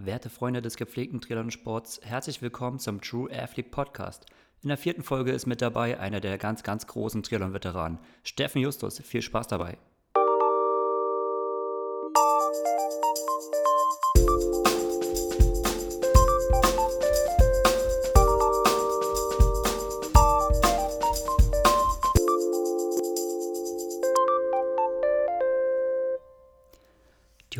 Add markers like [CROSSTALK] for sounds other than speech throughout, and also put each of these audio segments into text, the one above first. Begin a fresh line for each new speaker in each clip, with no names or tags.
Werte Freunde des gepflegten Triathlon-Sports, herzlich willkommen zum True Athlete Podcast. In der vierten Folge ist mit dabei einer der ganz, ganz großen Triathlon-Veteranen, Steffen Justus. Viel Spaß dabei.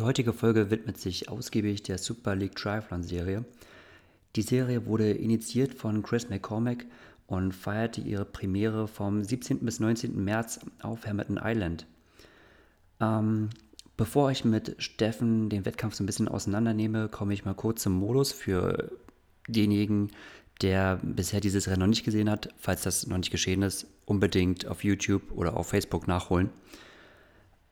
Heutige Folge widmet sich ausgiebig der Super League Triathlon Serie. Die Serie wurde initiiert von Chris McCormack und feierte ihre Premiere vom 17. bis 19. März auf Hamilton Island. Ähm, bevor ich mit Steffen den Wettkampf so ein bisschen auseinandernehme, komme ich mal kurz zum Modus für denjenigen, der bisher dieses Rennen noch nicht gesehen hat. Falls das noch nicht geschehen ist, unbedingt auf YouTube oder auf Facebook nachholen.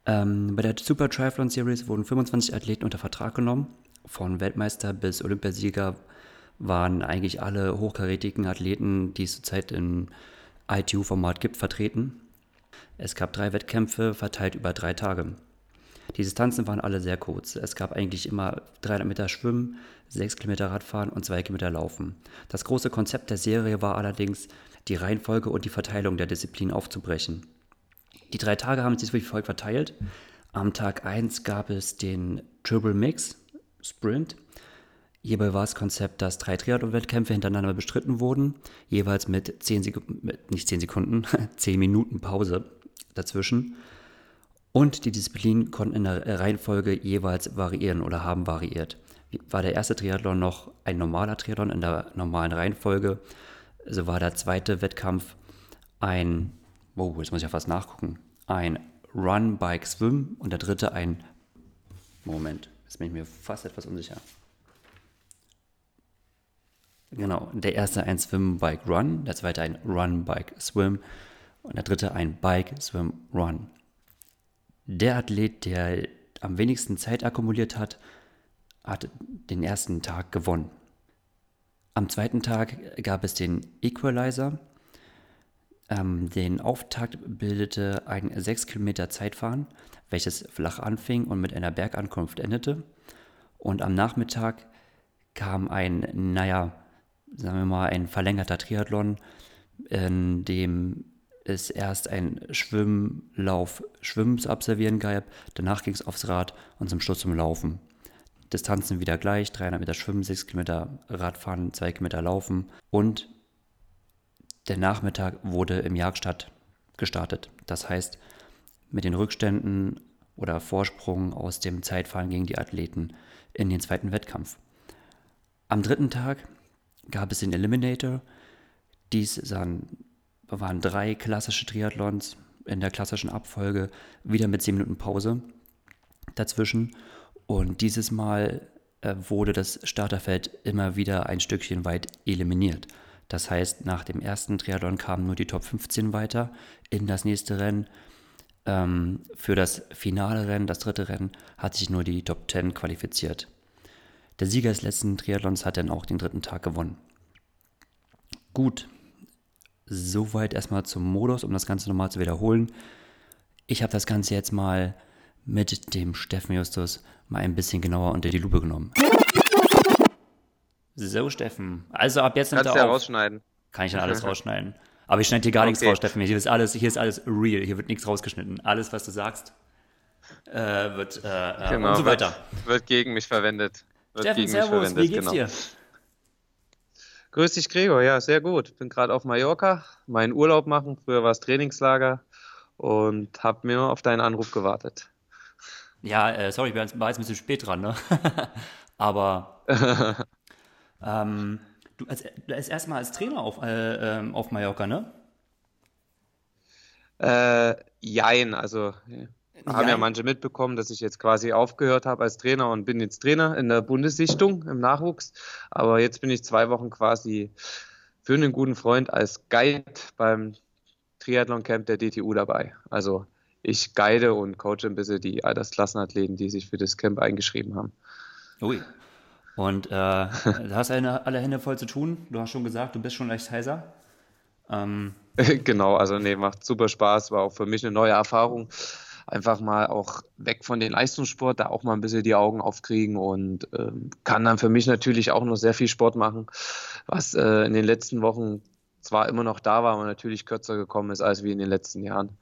Ähm, bei der Super Triathlon Series wurden 25 Athleten unter Vertrag genommen. Von Weltmeister bis Olympiasieger waren eigentlich alle hochkarätigen Athleten, die es zurzeit im ITU-Format gibt, vertreten. Es gab drei Wettkämpfe verteilt über drei Tage. Die Distanzen waren alle sehr kurz. Es gab eigentlich immer 300 Meter Schwimmen, 6 Kilometer Radfahren und 2 Kilometer Laufen. Das große Konzept der Serie war allerdings, die Reihenfolge und die Verteilung der Disziplinen aufzubrechen. Die drei Tage haben sich wie folgt verteilt. Am Tag 1 gab es den Triple Mix Sprint. Hierbei war das Konzept, dass drei Triathlon-Wettkämpfe hintereinander bestritten wurden, jeweils mit 10 Sekunden, nicht 10 Sekunden, 10 Minuten Pause dazwischen. Und die Disziplinen konnten in der Reihenfolge jeweils variieren oder haben variiert. War der erste Triathlon noch ein normaler Triathlon in der normalen Reihenfolge, so war der zweite Wettkampf ein oh, jetzt muss ich ja fast nachgucken, ein Run, Bike, Swim und der dritte ein, Moment, jetzt bin ich mir fast etwas unsicher. Genau, der erste ein Swim, Bike, Run, der zweite ein Run, Bike, Swim und der dritte ein Bike, Swim, Run. Der Athlet, der am wenigsten Zeit akkumuliert hat, hat den ersten Tag gewonnen. Am zweiten Tag gab es den Equalizer. Ähm, den Auftakt bildete ein 6 Kilometer Zeitfahren, welches flach anfing und mit einer Bergankunft endete. Und am Nachmittag kam ein, naja, sagen wir mal, ein verlängerter Triathlon, in dem es erst ein Schwimmlauf, Schwimmen zu absolvieren gab, danach ging es aufs Rad und zum Schluss zum Laufen. Distanzen wieder gleich, 300 Meter Schwimmen, 6 Kilometer Radfahren, 2 Kilometer Laufen und der Nachmittag wurde im Jagdstadt gestartet. Das heißt, mit den Rückständen oder Vorsprung aus dem Zeitfahren gingen die Athleten in den zweiten Wettkampf. Am dritten Tag gab es den Eliminator. Dies waren drei klassische Triathlons in der klassischen Abfolge, wieder mit 10 Minuten Pause dazwischen. Und dieses Mal äh, wurde das Starterfeld immer wieder ein Stückchen weit eliminiert. Das heißt, nach dem ersten Triathlon kamen nur die Top 15 weiter in das nächste Rennen. Ähm, für das finale Rennen, das dritte Rennen, hat sich nur die Top 10 qualifiziert. Der Sieger des letzten Triathlons hat dann auch den dritten Tag gewonnen. Gut, soweit erstmal zum Modus, um das Ganze nochmal zu wiederholen. Ich habe das Ganze jetzt mal mit dem Steffen Justus mal ein bisschen genauer unter die Lupe genommen. So, Steffen. Also ab jetzt
nimmt Kannst
er
ja rausschneiden.
Kann ich dann alles [LAUGHS] rausschneiden. Aber ich schneide hier gar okay. nichts raus, Steffen. Hier ist alles, hier ist alles real. Hier wird nichts rausgeschnitten. Alles, was du sagst, äh, wird äh, äh genau, und so weiter.
Wird, wird gegen mich verwendet.
Wird Steffen, servus. Wie geht's genau. dir?
Grüß dich, Gregor. Ja, sehr gut. Bin gerade auf Mallorca, meinen Urlaub machen. Früher war es Trainingslager und habe mir auf deinen Anruf gewartet.
Ja, äh, sorry, ich war jetzt ein bisschen spät dran, ne? [LAUGHS] Aber [LAUGHS] Ähm, du als, als erstmal als Trainer auf, äh, ähm, auf Mallorca, ne?
Äh, jein, also ja. haben ja manche mitbekommen, dass ich jetzt quasi aufgehört habe als Trainer und bin jetzt Trainer in der Bundessichtung im Nachwuchs. Aber jetzt bin ich zwei Wochen quasi für einen guten Freund als Guide beim Triathlon Camp der DTU dabei. Also ich guide und coache ein bisschen die Altersklassenathleten, die sich für das Camp eingeschrieben haben.
Ui, und äh, [LAUGHS] du hast eine, alle Hände voll zu tun. Du hast schon gesagt, du bist schon leicht heiser.
Ähm, [LAUGHS] genau, also nee, macht super Spaß, war auch für mich eine neue Erfahrung. einfach mal auch weg von den Leistungssport, da auch mal ein bisschen die Augen aufkriegen und ähm, kann dann für mich natürlich auch noch sehr viel Sport machen, was äh, in den letzten Wochen zwar immer noch da war, aber natürlich kürzer gekommen ist als wie in den letzten Jahren.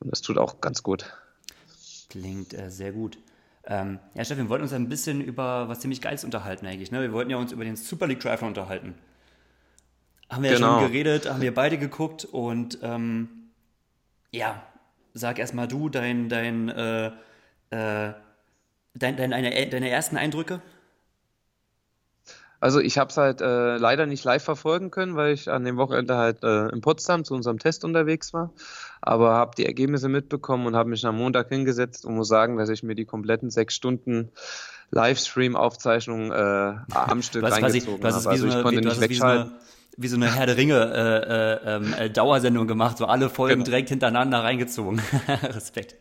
Und das tut auch ganz gut.
Klingt äh, sehr gut. Ähm, ja, Steffen, wir wollten uns ein bisschen über was ziemlich Geiles unterhalten eigentlich. Ne? Wir wollten ja uns über den Super League Driver unterhalten. Haben wir genau. ja schon geredet, haben wir beide geguckt und ähm, ja, sag erstmal du dein, dein, äh, äh, dein, dein, deine, deine ersten Eindrücke.
Also ich habe es halt äh, leider nicht live verfolgen können, weil ich an dem Wochenende halt äh, in Potsdam zu unserem Test unterwegs war. Aber habe die Ergebnisse mitbekommen und habe mich am Montag hingesetzt und muss sagen, dass ich mir die kompletten sechs Stunden Livestream-Aufzeichnung äh, am Stück was, reingezogen habe. Also ich konnte nicht wegschalten
wie so eine Herr der Ringe äh, äh, äh, Dauersendung gemacht, so alle Folgen genau. direkt hintereinander reingezogen. [LAUGHS] Respekt.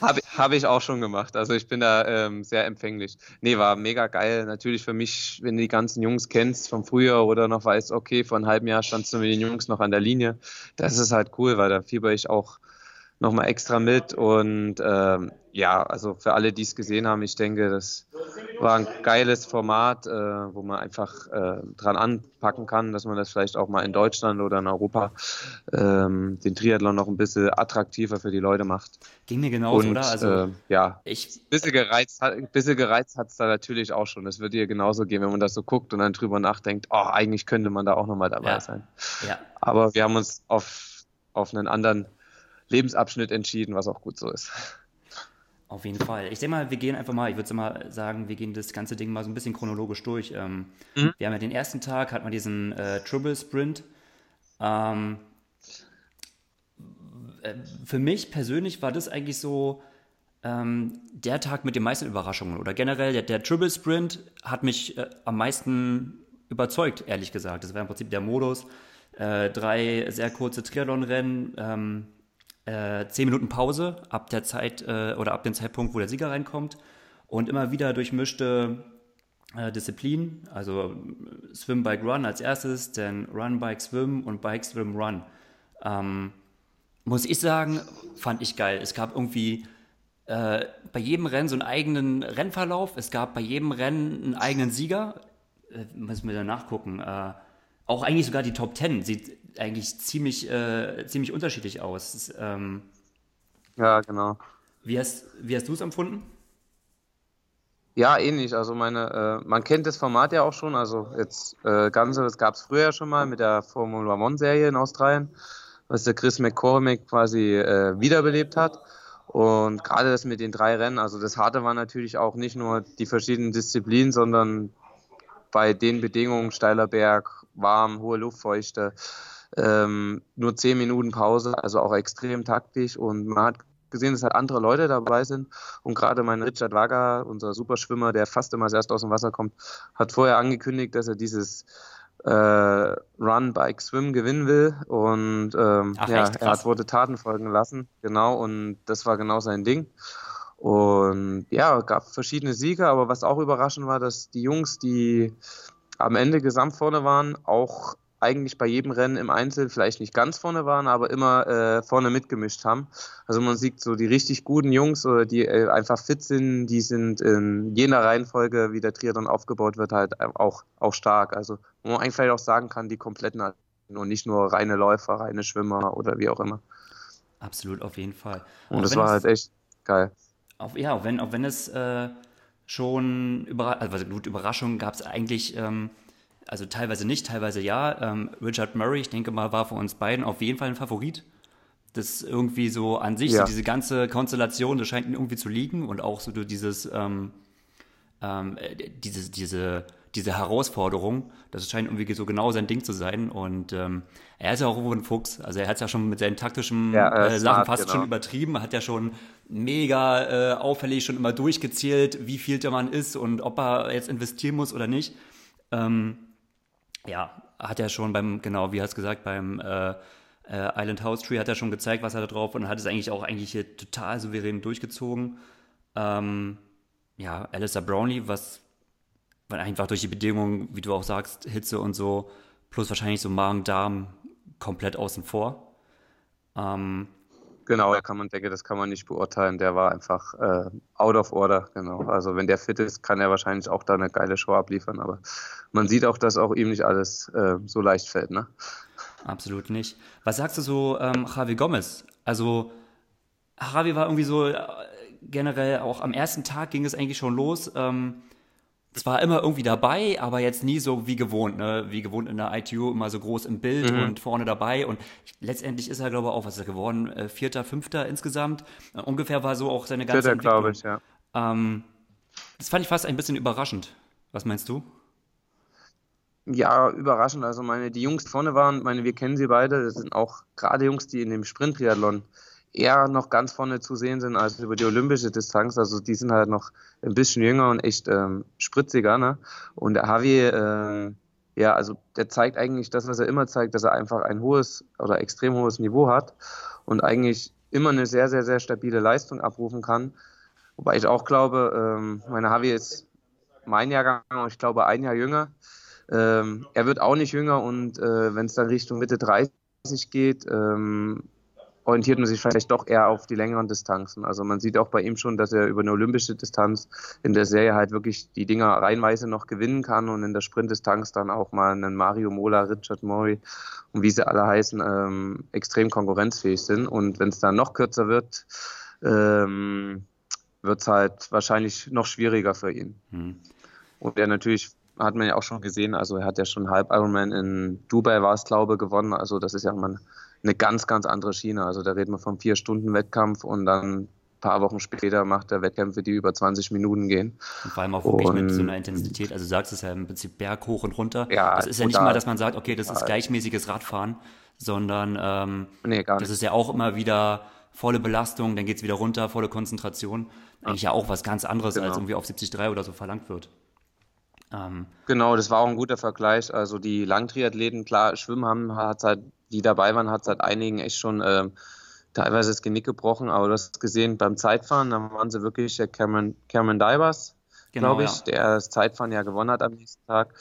Habe hab ich auch schon gemacht. Also ich bin da ähm, sehr empfänglich. Nee, war mega geil. Natürlich für mich, wenn du die ganzen Jungs kennst vom Frühjahr oder noch weißt, okay, vor einem halben Jahr standst du mit den Jungs noch an der Linie. Das ist halt cool, weil da fieber ich auch nochmal extra mit. Und ähm, ja, also für alle, die es gesehen haben, ich denke, das war ein geiles Format, äh, wo man einfach äh, dran anpacken kann, dass man das vielleicht auch mal in Deutschland oder in Europa ähm, den Triathlon noch ein bisschen attraktiver für die Leute macht.
Ging mir genauso, oder?
Also, äh, ja, ich bisschen gereizt, bisschen gereizt hat es da natürlich auch schon. Das wird dir genauso gehen, wenn man das so guckt und dann drüber nachdenkt, oh, eigentlich könnte man da auch nochmal dabei ja. sein. Ja. Aber wir haben uns auf, auf einen anderen Lebensabschnitt entschieden, was auch gut so ist.
Auf jeden Fall. Ich denke mal, wir gehen einfach mal, ich würde mal sagen, wir gehen das ganze Ding mal so ein bisschen chronologisch durch. Ähm, mhm. Wir haben ja den ersten Tag, hat man diesen äh, Triple Sprint. Ähm, äh, für mich persönlich war das eigentlich so ähm, der Tag mit den meisten Überraschungen oder generell der, der Triple Sprint hat mich äh, am meisten überzeugt, ehrlich gesagt. Das war im Prinzip der Modus. Äh, drei sehr kurze Triathlon-Rennen, ähm, äh, 10 Minuten Pause ab der Zeit äh, oder ab dem Zeitpunkt, wo der Sieger reinkommt und immer wieder durchmischte äh, Disziplinen, also Swim, Bike, Run als erstes, dann Run, Bike, Swim und Bike, Swim, Run. Ähm, muss ich sagen, fand ich geil. Es gab irgendwie äh, bei jedem Rennen so einen eigenen Rennverlauf. Es gab bei jedem Rennen einen eigenen Sieger. Äh, müssen wir da nachgucken. Äh, auch eigentlich sogar die Top Ten sieht eigentlich ziemlich, äh, ziemlich unterschiedlich aus. Ist, ähm,
ja, genau.
Wie hast, wie hast du es empfunden?
Ja, ähnlich. Also meine, äh, man kennt das Format ja auch schon. Also jetzt äh, Ganze, das gab es früher schon mal mit der Formula One Serie in Australien, was der Chris McCormick quasi äh, wiederbelebt hat. Und gerade das mit den drei Rennen, also das Harte war natürlich auch nicht nur die verschiedenen Disziplinen, sondern bei den Bedingungen, steiler Berg, warm, hohe Luftfeuchte, ähm, nur zehn Minuten Pause, also auch extrem taktisch. Und man hat gesehen, dass halt andere Leute dabei sind. Und gerade mein Richard Wager, unser Superschwimmer, der fast immer erst aus dem Wasser kommt, hat vorher angekündigt, dass er dieses äh, Run, Bike, Swim gewinnen will. Und ähm, Ach, ja, er hat wurde Taten folgen lassen, genau und das war genau sein Ding. Und ja, gab verschiedene Siege, aber was auch überraschend war, dass die Jungs, die am Ende gesamt vorne waren, auch eigentlich bei jedem Rennen im Einzel vielleicht nicht ganz vorne waren, aber immer äh, vorne mitgemischt haben. Also man sieht so die richtig guten Jungs oder die äh, einfach fit sind, die sind in jener Reihenfolge, wie der Triathlon aufgebaut wird, halt auch, auch stark. Also wo man eigentlich auch sagen kann, die kompletten und nicht nur reine Läufer, reine Schwimmer oder wie auch immer.
Absolut, auf jeden Fall.
Und das war halt echt geil.
Auf, ja, auch wenn, auch wenn es äh, schon über, also gut, Überraschungen gab es eigentlich ähm, also teilweise nicht, teilweise ja. Ähm, Richard Murray, ich denke mal, war für uns beiden auf jeden Fall ein Favorit. Das irgendwie so an sich, ja. so diese ganze Konstellation, das scheint ihm irgendwie zu liegen und auch so dieses, ähm, ähm, diese, diese, diese Herausforderung, das scheint irgendwie so genau sein Ding zu sein und ähm, er ist ja auch irgendwo ein Fuchs, also er hat es ja schon mit seinen taktischen ja, äh, Sachen fast genau. schon übertrieben, hat ja schon mega äh, auffällig schon immer durchgezählt, wie viel der Mann ist und ob er jetzt investieren muss oder nicht. Ähm, ja, hat er schon beim, genau, wie er es gesagt, beim äh, äh, Island House Tree hat er schon gezeigt, was er da drauf und hat es eigentlich auch eigentlich hier total souverän durchgezogen. Ähm, ja, Alistair Brownlee, was weil einfach durch die Bedingungen, wie du auch sagst, Hitze und so, plus wahrscheinlich so Magen-Darm komplett außen vor. Ähm,
Genau, da kann man, denke, das kann man nicht beurteilen. Der war einfach äh, out of order, genau. Also wenn der fit ist, kann er wahrscheinlich auch da eine geile Show abliefern. Aber man sieht auch, dass auch ihm nicht alles äh, so leicht fällt, ne?
Absolut nicht. Was sagst du so, ähm, Javi Gomez? Also Javi war irgendwie so äh, generell auch am ersten Tag ging es eigentlich schon los. Ähm, zwar immer irgendwie dabei, aber jetzt nie so wie gewohnt, ne? Wie gewohnt in der ITU, immer so groß im Bild mhm. und vorne dabei. Und letztendlich ist er, glaube ich, auch, was ist er geworden? Äh, Vierter, Fünfter insgesamt. Äh, ungefähr war so auch seine ganze
Vierter, glaube ich, ja.
Ähm, das fand ich fast ein bisschen überraschend. Was meinst du?
Ja, überraschend. Also meine, die Jungs vorne waren, meine, wir kennen sie beide, das sind auch gerade Jungs, die in dem Sprint-Triathlon eher noch ganz vorne zu sehen sind als über die olympische Distanz. Also die sind halt noch ein bisschen jünger und echt ähm, spritziger. Ne? Und der Javi, äh, ja, also der zeigt eigentlich das, was er immer zeigt, dass er einfach ein hohes oder extrem hohes Niveau hat und eigentlich immer eine sehr, sehr, sehr stabile Leistung abrufen kann. Wobei ich auch glaube, ähm, meine Javi ist mein Jahrgang und ich glaube ein Jahr jünger. Ähm, er wird auch nicht jünger und äh, wenn es dann Richtung Mitte 30 geht, ähm, orientiert man sich vielleicht doch eher auf die längeren Distanzen. Also man sieht auch bei ihm schon, dass er über eine olympische Distanz in der Serie halt wirklich die Dinger reihenweise noch gewinnen kann und in der Sprintdistanz dann auch mal einen Mario Mola, Richard Murray und wie sie alle heißen, ähm, extrem konkurrenzfähig sind. Und wenn es dann noch kürzer wird, ähm, wird es halt wahrscheinlich noch schwieriger für ihn. Hm. Und er natürlich hat man ja auch schon gesehen, also er hat ja schon Halb Ironman in Dubai war es, glaube ich, gewonnen. Also das ist ja mal eine ganz, ganz andere Schiene. Also da reden wir vom Vier-Stunden-Wettkampf und dann ein paar Wochen später macht er Wettkämpfe, die über 20 Minuten gehen.
Und vor allem auch wirklich und, mit so einer Intensität. Also du sagst es ja im Prinzip Berg hoch und runter. Ja, das ist ja nicht mal, dass man sagt, okay, das ist gleichmäßiges Radfahren, sondern ähm, nee, das ist ja auch immer wieder volle Belastung, dann geht es wieder runter, volle Konzentration. Eigentlich ja auch was ganz anderes, genau. als irgendwie auf 73 oder so verlangt wird.
Ähm, genau, das war auch ein guter Vergleich. Also die Langtriathleten, klar, Schwimmen haben, hat halt die dabei waren, hat seit einigen echt schon äh, teilweise das Genick gebrochen. Aber du hast gesehen, beim Zeitfahren, da waren sie wirklich der Cameron, Cameron Divers, genau, glaube ich, ja. der das Zeitfahren ja gewonnen hat am nächsten Tag.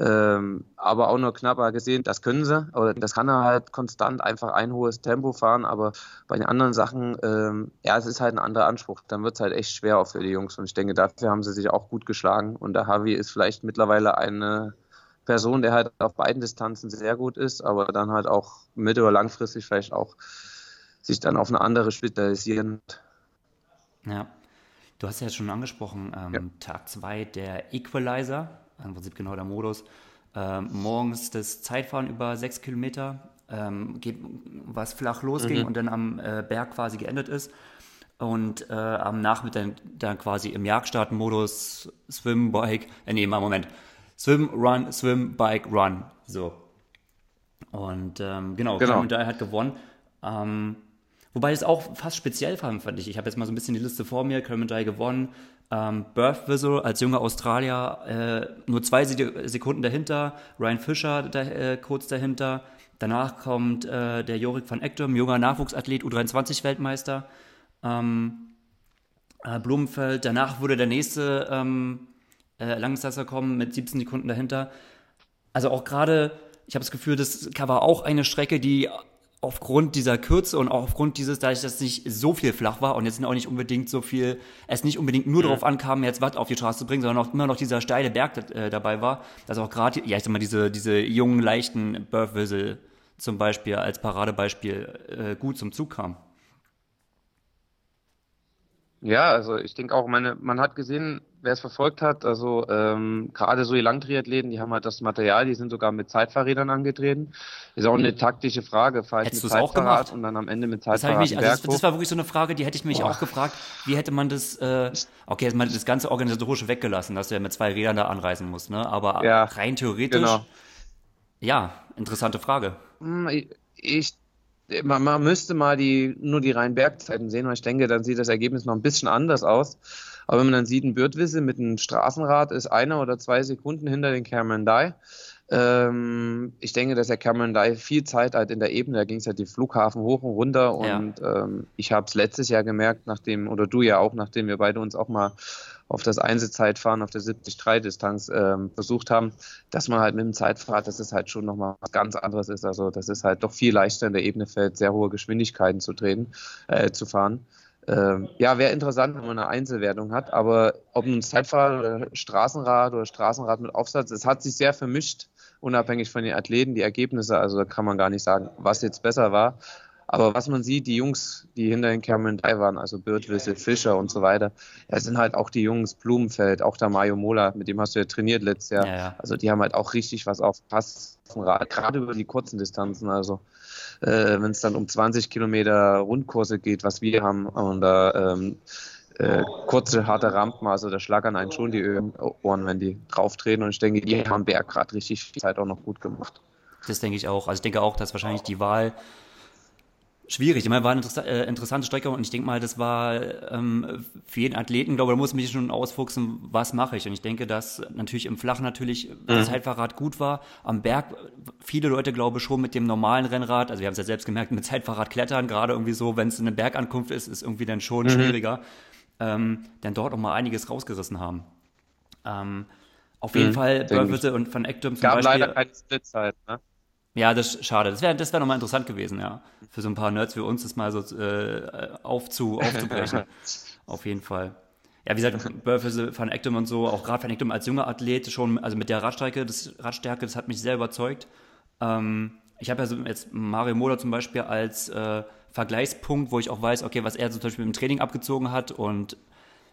Ähm, aber auch nur knapper gesehen, das können sie, oder das kann er halt konstant einfach ein hohes Tempo fahren, aber bei den anderen Sachen, ähm, ja, es ist halt ein anderer Anspruch. Dann wird es halt echt schwer auch für die Jungs und ich denke, dafür haben sie sich auch gut geschlagen und der Harvey ist vielleicht mittlerweile eine Person, der halt auf beiden Distanzen sehr gut ist, aber dann halt auch mittel- oder langfristig vielleicht auch sich dann auf eine andere spezialisieren.
Ja, du hast ja schon angesprochen, ähm, ja. Tag 2 der Equalizer, im Prinzip genau der Modus. Ähm, morgens das Zeitfahren über sechs Kilometer, ähm, geht, was flach losging mhm. und dann am äh, Berg quasi geendet ist. Und äh, am Nachmittag dann quasi im Jagdstartmodus Swim, Bike, äh, nee, mal Moment, Swim, Run, Swim, Bike, Run. So. Und ähm, genau, genau. Dye hat gewonnen. Ähm, wobei es auch fast speziell war, fand ich. Ich habe jetzt mal so ein bisschen die Liste vor mir. Dye gewonnen. Ähm, Birth Whistle als junger Australier äh, nur zwei Sekunden dahinter. Ryan Fischer da, äh, kurz dahinter. Danach kommt äh, der Jorik van Ekdom, junger Nachwuchsathlet, U23-Weltmeister. Ähm, äh, Blumenfeld. Danach wurde der nächste ähm, äh, Langdistanzler kommen mit 17 Sekunden dahinter. Also auch gerade, ich habe das Gefühl, das war auch eine Strecke, die aufgrund dieser Kürze und auch aufgrund dieses, dadurch, dass es nicht so viel flach war und jetzt auch nicht unbedingt so viel, es nicht unbedingt nur mhm. darauf ankam, jetzt Watt auf die Straße zu bringen, sondern auch immer noch dieser steile Berg äh, dabei war, dass auch gerade, ja, ich sag mal, diese, diese jungen, leichten Burf-Whistle zum Beispiel als Paradebeispiel äh, gut zum Zug kam.
Ja, also ich denke auch, meine, man hat gesehen, wer es verfolgt hat, also ähm, gerade so die Langtriathleten, die haben halt das Material, die sind sogar mit Zeitfahrrädern angetreten. Ist auch eine taktische Frage,
fahr ich mit Zeitfahrrad
und dann am Ende mit Zeitfahrrad
das, mich, also das, das, war wirklich so eine Frage, die hätte ich mich Boah. auch gefragt, wie hätte man das, äh, okay, jetzt mal das ganze Organisatorische weggelassen, dass du ja mit zwei Rädern da anreisen musst, ne? aber ja, rein theoretisch, genau. ja, interessante Frage.
Hm, ich, ich man, man müsste mal die, nur die reinen Bergzeiten sehen, weil ich denke, dann sieht das Ergebnis noch ein bisschen anders aus. Aber wenn man dann sieht, ein Bürdwisse mit einem Straßenrad ist eine oder zwei Sekunden hinter den Cameron Dye. Ähm, ich denke, dass der Cameron Dye viel Zeit hat in der Ebene. Da ging es ja die Flughafen hoch und runter. Und ja. ähm, ich habe es letztes Jahr gemerkt, nachdem, oder du ja auch, nachdem wir beide uns auch mal auf das Einzelzeitfahren auf der 70-3-Distanz ähm, versucht haben, dass man halt mit dem Zeitfahrrad, dass es halt schon nochmal was ganz anderes ist. Also das ist halt doch viel leichter in der Ebene fällt, sehr hohe Geschwindigkeiten zu drehen, äh, zu fahren. Ähm, ja, wäre interessant, wenn man eine Einzelwertung hat, aber ob ein Zeitfahrrad oder Straßenrad oder Straßenrad mit Aufsatz, es hat sich sehr vermischt, unabhängig von den Athleten, die Ergebnisse, also da kann man gar nicht sagen, was jetzt besser war. Aber was man sieht, die Jungs, die hinter den Cameron 3 waren, also Birdwissel, Fischer und so weiter, ja, sind halt auch die Jungs Blumenfeld, auch der Mario Mola, mit dem hast du ja trainiert letztes Jahr. Ja, ja. Also die haben halt auch richtig was auf Pass, gerade über die kurzen Distanzen. Also äh, wenn es dann um 20 Kilometer Rundkurse geht, was wir haben, und da ähm, äh, kurze, harte Rampen, also da schlagern einen schon die Ohren, wenn die drauftreten. Und ich denke, die haben Berg gerade richtig viel Zeit auch noch gut gemacht.
Das denke ich auch. Also ich denke auch, dass wahrscheinlich die Wahl schwierig. Ich meine, war eine äh, interessante Strecke und ich denke mal, das war ähm, für jeden Athleten, glaube ich, da muss man sich schon ausfuchsen, was mache ich. Und ich denke, dass natürlich im Flachen natürlich mhm. das Zeitfahrrad gut war. Am Berg viele Leute, glaube ich, schon mit dem normalen Rennrad, also wir haben es ja selbst gemerkt, mit Zeitfahrrad klettern, gerade irgendwie so, wenn es eine Bergankunft ist, ist irgendwie dann schon mhm. schwieriger, ähm, dann dort auch mal einiges rausgerissen haben. Ähm, auf jeden mhm, Fall Burwitte und Van Ektum
zum Gab Beispiel. leider keine Splitzeit, ne?
Ja, das ist schade. Das wäre das wär nochmal interessant gewesen, ja. Für so ein paar Nerds wie uns das mal so äh, aufzu, [LAUGHS] aufzubrechen. Auf jeden Fall. Ja, wie gesagt, Burfese, Van Ektum und so, auch gerade Van Ektum als junger Athlet schon, also mit der Radstrecke, das Radstärke, das hat mich sehr überzeugt. Ähm, ich habe ja so jetzt Mario Moda zum Beispiel als äh, Vergleichspunkt, wo ich auch weiß, okay, was er zum Beispiel im Training abgezogen hat und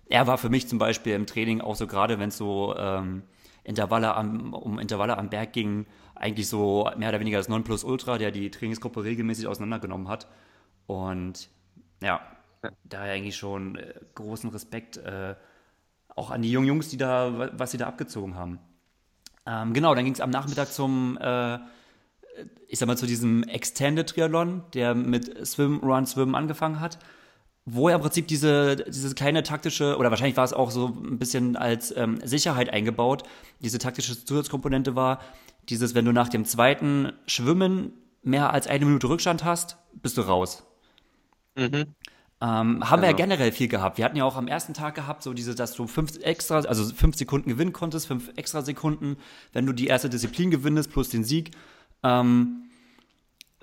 er war für mich zum Beispiel im Training auch so gerade, wenn es so ähm, Intervalle am, um Intervalle am Berg ging, eigentlich so mehr oder weniger das Nonplusultra, der die Trainingsgruppe regelmäßig auseinandergenommen hat. Und ja, daher eigentlich schon äh, großen Respekt äh, auch an die jungen Jungs, die da, was sie da abgezogen haben. Ähm, genau, dann ging es am Nachmittag zum, äh, ich sag mal, zu diesem Extended Triathlon, der mit Swim, Run, Swim angefangen hat wo ja im Prinzip diese, diese kleine taktische, oder wahrscheinlich war es auch so ein bisschen als ähm, Sicherheit eingebaut, diese taktische Zusatzkomponente war, dieses, wenn du nach dem zweiten Schwimmen mehr als eine Minute Rückstand hast, bist du raus. Mhm. Ähm, haben genau. wir ja genau. generell viel gehabt. Wir hatten ja auch am ersten Tag gehabt, so diese, dass du fünf extra, also fünf Sekunden gewinnen konntest, fünf extra Sekunden, wenn du die erste Disziplin gewinnest plus den Sieg. Ähm,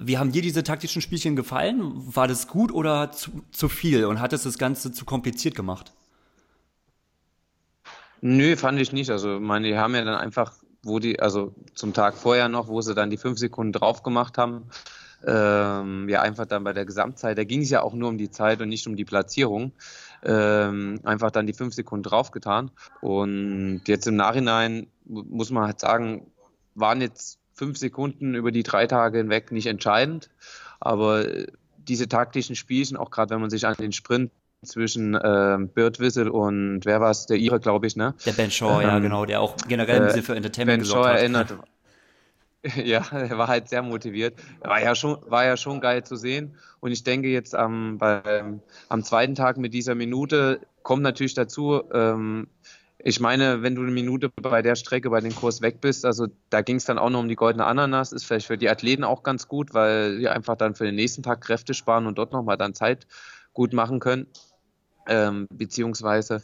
wie haben dir diese taktischen Spielchen gefallen? War das gut oder zu, zu viel und hat es das Ganze zu kompliziert gemacht?
Nö, fand ich nicht. Also, meine, die haben ja dann einfach wo die, also zum Tag vorher noch, wo sie dann die fünf Sekunden drauf gemacht haben, ähm, ja einfach dann bei der Gesamtzeit, da ging es ja auch nur um die Zeit und nicht um die Platzierung, ähm, einfach dann die fünf Sekunden draufgetan. Und jetzt im Nachhinein muss man halt sagen, waren jetzt fünf Sekunden über die drei Tage hinweg nicht entscheidend, aber diese taktischen Spielchen, auch gerade wenn man sich an den Sprint zwischen äh, Bird Whistle und wer war es, der Ire, glaube ich, ne?
Der Ben Shaw, ähm, ja, genau, der auch generell ein bisschen für Entertainment ben gesorgt Shaw hat. erinnert. [LAUGHS]
Ja, er war halt sehr motiviert. War ja schon, war ja schon geil zu sehen. Und ich denke jetzt am, beim, am zweiten Tag mit dieser Minute kommt natürlich dazu, ähm, ich meine, wenn du eine Minute bei der Strecke bei dem Kurs weg bist, also da ging es dann auch noch um die goldene Ananas, ist vielleicht für die Athleten auch ganz gut, weil sie einfach dann für den nächsten Tag Kräfte sparen und dort nochmal dann Zeit gut machen können ähm, beziehungsweise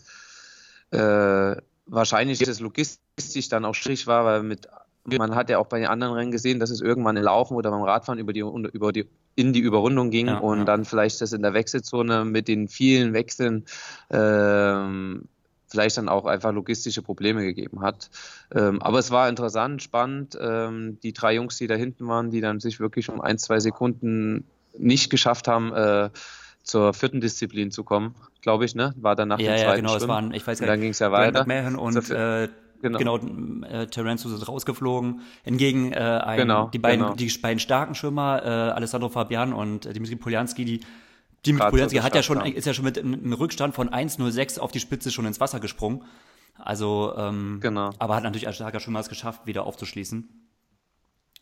äh, wahrscheinlich das logistisch dann auch schwierig war, weil mit man hat ja auch bei den anderen Rennen gesehen, dass es irgendwann im Laufen oder beim Radfahren über die, über die in die Überrundung ging ja, und ja. dann vielleicht das in der Wechselzone mit den vielen Wechseln ähm, vielleicht dann auch einfach logistische Probleme gegeben hat. Ähm, aber es war interessant, spannend. Ähm, die drei Jungs, die da hinten waren, die dann sich wirklich um ein, zwei Sekunden nicht geschafft haben, äh, zur vierten Disziplin zu kommen, glaube ich, ne? War dann nach
ja,
dem
zweiten ja, genau, Schwimmen. Es waren, ich weiß gar
nicht, dann ging es ja weiter.
und äh, genau, genau äh, Terenzo ist rausgeflogen. Hingegen äh, ein, genau, die, beiden, genau. die beiden starken Schwimmer, äh, Alessandro Fabian und äh, Dimitri Poljanski, die Dimitri Poljanski hat ja schon, ist ja schon mit einem Rückstand von 1,06 auf die Spitze schon ins Wasser gesprungen. Also, ähm, genau. aber hat natürlich als starker Schwimmer es geschafft, wieder aufzuschließen.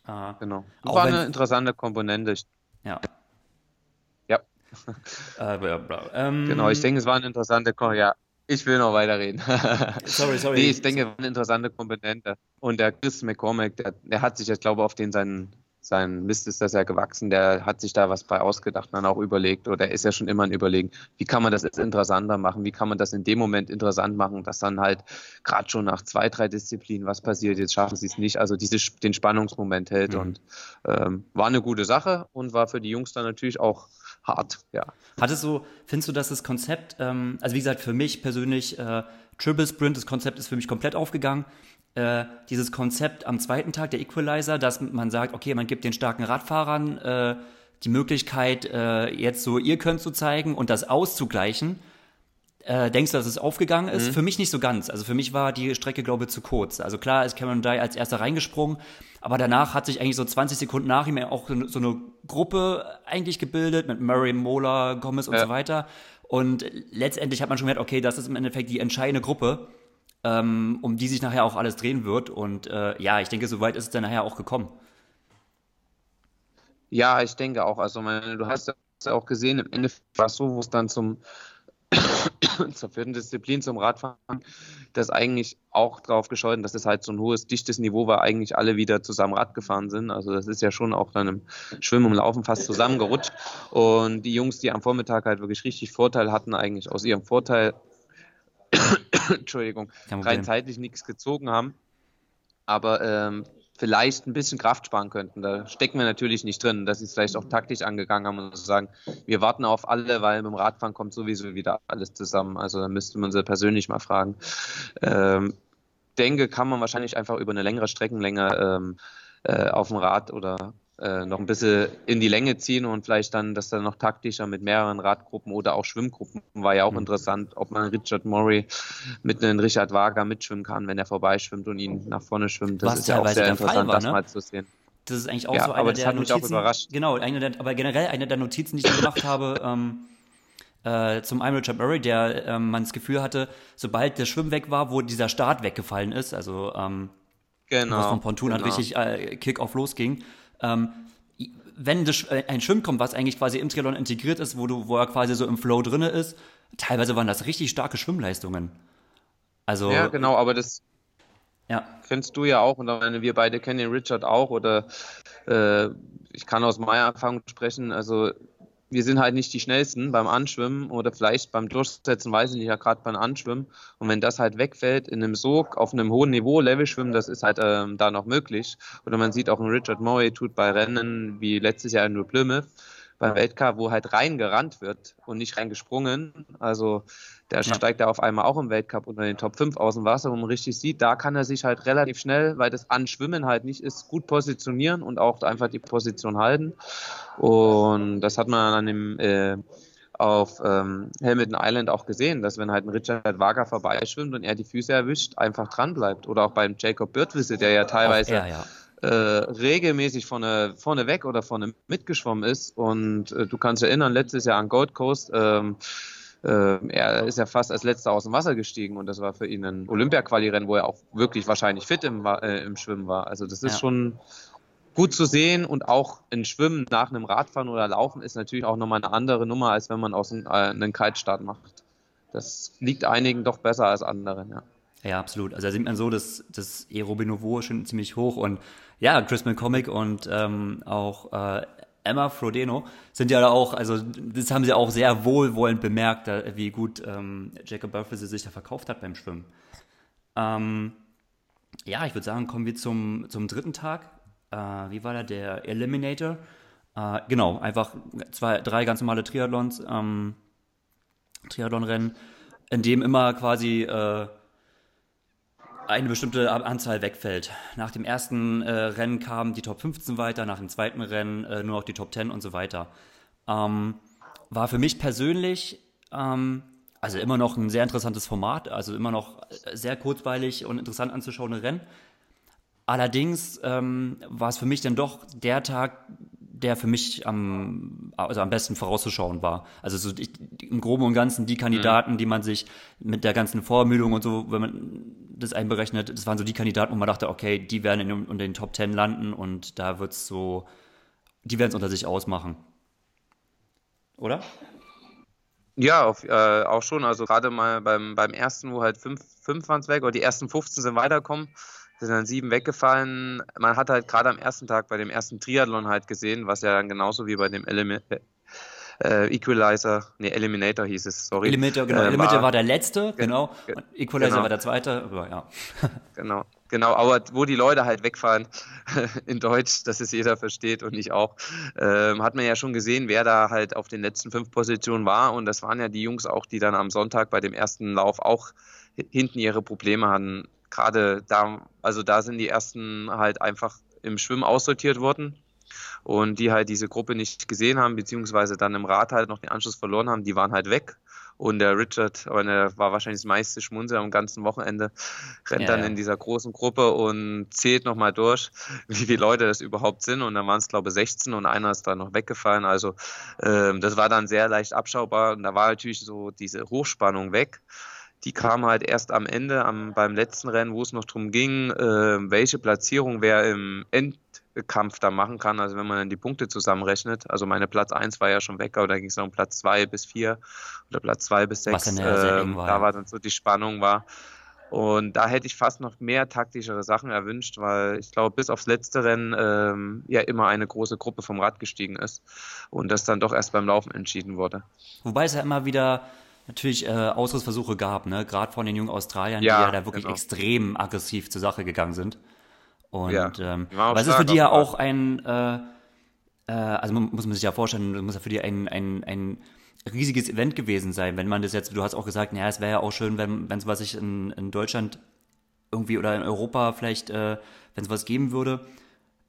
Äh, genau. War eine interessante Komponente.
Ja. [LAUGHS]
äh, ähm, genau, ich denke, es war eine interessante Komponente. Ja, ich will noch weiterreden. [LAUGHS] sorry, sorry. Nee, ich denke, es war eine interessante Komponente. Und der Chris McCormack, der, der hat sich jetzt, glaube ich, auf den seinen sein Mist ist das ja gewachsen, der hat sich da was bei ausgedacht, dann auch überlegt oder ist ja schon immer ein Überlegen, wie kann man das jetzt interessanter machen, wie kann man das in dem Moment interessant machen, dass dann halt gerade schon nach zwei, drei Disziplinen was passiert, jetzt schaffen sie es nicht, also diese, den Spannungsmoment hält mhm. und ähm, war eine gute Sache und war für die Jungs dann natürlich auch hart, ja.
Hattest du, findest du, dass das Konzept, ähm, also wie gesagt, für mich persönlich, äh, Triple Sprint, das Konzept ist für mich komplett aufgegangen. Äh, dieses Konzept am zweiten Tag, der Equalizer, dass man sagt, okay, man gibt den starken Radfahrern äh, die Möglichkeit, äh, jetzt so ihr könnt zu zeigen und das auszugleichen. Äh, denkst du, dass es aufgegangen ist? Mhm. Für mich nicht so ganz. Also für mich war die Strecke, glaube ich, zu kurz. Also klar ist Cameron Dye als erster reingesprungen, aber danach hat sich eigentlich so 20 Sekunden nach ihm auch so eine Gruppe eigentlich gebildet mit Murray, Mola, Gomez und ja. so weiter. Und letztendlich hat man schon gemerkt, okay, das ist im Endeffekt die entscheidende Gruppe ähm, um die sich nachher auch alles drehen wird. Und äh, ja, ich denke, soweit ist es dann nachher auch gekommen.
Ja, ich denke auch. Also, meine, du hast ja auch gesehen, im Endeffekt war es so, wo es dann zum [COUGHS] zur vierten Disziplin, zum Radfahren, das eigentlich auch drauf geschaut, dass es halt so ein hohes, dichtes Niveau war, eigentlich alle wieder zusammen Rad gefahren sind. Also das ist ja schon auch dann im Schwimmen und Laufen fast zusammengerutscht. Und die Jungs, die am Vormittag halt wirklich richtig Vorteil hatten, eigentlich aus ihrem Vorteil [LAUGHS] Entschuldigung, rein zeitlich nichts gezogen haben, aber ähm, vielleicht ein bisschen Kraft sparen könnten. Da stecken wir natürlich nicht drin, dass sie es vielleicht auch taktisch angegangen haben und sagen, wir warten auf alle, weil mit dem Radfahren kommt sowieso wieder alles zusammen. Also da müsste man sie persönlich mal fragen. Ähm, denke, kann man wahrscheinlich einfach über eine längere Streckenlänge ähm, äh, auf dem Rad oder äh, noch ein bisschen in die Länge ziehen und vielleicht dann, dass dann noch taktischer mit mehreren Radgruppen oder auch Schwimmgruppen war ja auch mhm. interessant, ob man Richard Murray mit einem Richard Wager mitschwimmen kann, wenn er vorbeischwimmt und ihn nach vorne schwimmt. Das Was ist ja auch sehr interessant, war, das ne? mal zu sehen.
Das ist eigentlich auch ja, so eine der Notizen. Genau, eine der, aber generell eine der Notizen, die ich gemacht habe. Ähm, äh, zum einen Richard Murray, der ähm, man das Gefühl hatte, sobald der Schwimmen weg war, wo dieser Start weggefallen ist, also ähm, genau, was von Pontoon genau. an richtig äh, Kick-Off losging, ähm, wenn das, äh, ein Schwimmen kommt, was eigentlich quasi im Triathlon integriert ist, wo, du, wo er quasi so im Flow drinne ist, teilweise waren das richtig starke Schwimmleistungen. Also,
ja, genau, aber das ja. kennst du ja auch und wir beide kennen den Richard auch oder äh, ich kann aus meiner Erfahrung sprechen, also wir sind halt nicht die schnellsten beim Anschwimmen oder vielleicht beim Durchsetzen, weiß ich nicht, ja gerade beim Anschwimmen. Und wenn das halt wegfällt in einem Sog auf einem hohen Niveau, Levelschwimmen, das ist halt ähm, da noch möglich. Oder man sieht auch, ein Richard Murray tut bei Rennen wie letztes Jahr in New Plymouth beim Weltcup, wo halt reingerannt wird und nicht reingesprungen. Also der ja. steigt da auf einmal auch im Weltcup unter den Top 5 aus dem Wasser, wo man richtig sieht, da kann er sich halt relativ schnell, weil das Anschwimmen halt nicht ist, gut positionieren und auch einfach die Position halten. Und das hat man an dem äh, auf ähm, Hamilton Island auch gesehen, dass wenn halt ein Richard Wager vorbeischwimmt und er die Füße erwischt, einfach dran bleibt. Oder auch beim Jacob Birtwisse, der ja teilweise er, ja. Äh, regelmäßig vorne, vorne weg oder vorne mitgeschwommen ist. Und äh, du kannst erinnern, letztes Jahr an Gold Coast, ähm, äh, er ist ja fast als letzter aus dem Wasser gestiegen und das war für ihn ein Olympia-Quali-Rennen, wo er auch wirklich wahrscheinlich fit im, äh, im Schwimmen war. Also das ist ja. schon gut zu sehen und auch ein Schwimmen nach einem Radfahren oder Laufen ist natürlich auch nochmal eine andere Nummer, als wenn man aus einem, äh, einen Kitestart macht. Das liegt einigen doch besser als anderen, ja.
Ja, absolut. Also da sieht man so, dass das Aerobinovo schon ziemlich hoch und ja, Chris McCormick und ähm, auch äh, Emma Frodeno sind ja auch, also das haben sie auch sehr wohlwollend bemerkt, wie gut ähm, Jacob Burford sich da verkauft hat beim Schwimmen. Ähm, ja, ich würde sagen, kommen wir zum, zum dritten Tag. Äh, wie war da der Eliminator? Äh, genau, einfach zwei, drei ganz normale Triathlons, ähm, Triathlonrennen, in dem immer quasi äh, eine bestimmte Anzahl wegfällt. Nach dem ersten äh, Rennen kamen die Top 15 weiter, nach dem zweiten Rennen äh, nur noch die Top 10 und so weiter. Ähm, war für mich persönlich ähm, also immer noch ein sehr interessantes Format, also immer noch sehr kurzweilig und interessant anzuschauende Rennen. Allerdings ähm, war es für mich dann doch der Tag, der für mich am, also am besten vorauszuschauen war. Also so ich, im Groben und Ganzen die Kandidaten, mhm. die man sich mit der ganzen Vorermüdung und so, wenn man das einberechnet, das waren so die Kandidaten, wo man dachte, okay, die werden in, in den Top Ten landen und da wird's so, die werden es unter sich ausmachen. Oder?
Ja, auf, äh, auch schon. Also gerade mal beim, beim ersten, wo halt fünf, fünf waren es weg, oder die ersten 15 sind weiterkommen, sind dann sieben weggefallen. Man hat halt gerade am ersten Tag bei dem ersten Triathlon halt gesehen, was ja dann genauso wie bei dem Element, äh, Equalizer, nee, Eliminator hieß es, sorry.
Eliminator, genau. Äh, Eliminator war, war, der letzte, genau. Und Equalizer genau. war der zweite, aber ja. [LAUGHS]
genau, genau. Aber wo die Leute halt wegfahren, [LAUGHS] in Deutsch, dass es jeder versteht und ich auch, ähm, hat man ja schon gesehen, wer da halt auf den letzten fünf Positionen war. Und das waren ja die Jungs auch, die dann am Sonntag bei dem ersten Lauf auch hinten ihre Probleme hatten. Gerade da, also da sind die ersten halt einfach im Schwimmen aussortiert worden und die halt diese Gruppe nicht gesehen haben, beziehungsweise dann im Rad halt noch den Anschluss verloren haben, die waren halt weg. Und der Richard, der war wahrscheinlich das meiste Schmunzel am ganzen Wochenende, rennt ja, dann ja. in dieser großen Gruppe und zählt nochmal durch, [LAUGHS] wie viele Leute das überhaupt sind. Und dann waren es, glaube ich, 16 und einer ist dann noch weggefallen. Also ähm, das war dann sehr leicht abschaubar. Und da war natürlich so diese Hochspannung weg die kam halt erst am Ende, am, beim letzten Rennen, wo es noch darum ging, äh, welche Platzierung wer im Endkampf da machen kann. Also wenn man dann die Punkte zusammenrechnet. Also meine Platz 1 war ja schon weg, aber da ging es noch um Platz 2 bis 4 oder Platz 2 bis 6. Was dann ja sehr eng ähm, war. Da war dann so die Spannung war. Und da hätte ich fast noch mehr taktischere Sachen erwünscht, weil ich glaube, bis aufs letzte Rennen ähm, ja immer eine große Gruppe vom Rad gestiegen ist und das dann doch erst beim Laufen entschieden wurde.
Wobei es ja immer wieder natürlich äh, Ausrüstversuche gab, ne? gerade von den jungen Australiern, ja, die ja da wirklich genau. extrem aggressiv zur Sache gegangen sind. Und ja, ähm, aber es ist für die ja auch ein, äh, äh, also man, muss man sich ja vorstellen, muss ja für die ein, ein, ein riesiges Event gewesen sein, wenn man das jetzt, du hast auch gesagt, naja, es wäre ja auch schön, wenn wenn es was ich in, in Deutschland irgendwie oder in Europa vielleicht, äh, wenn es was geben würde,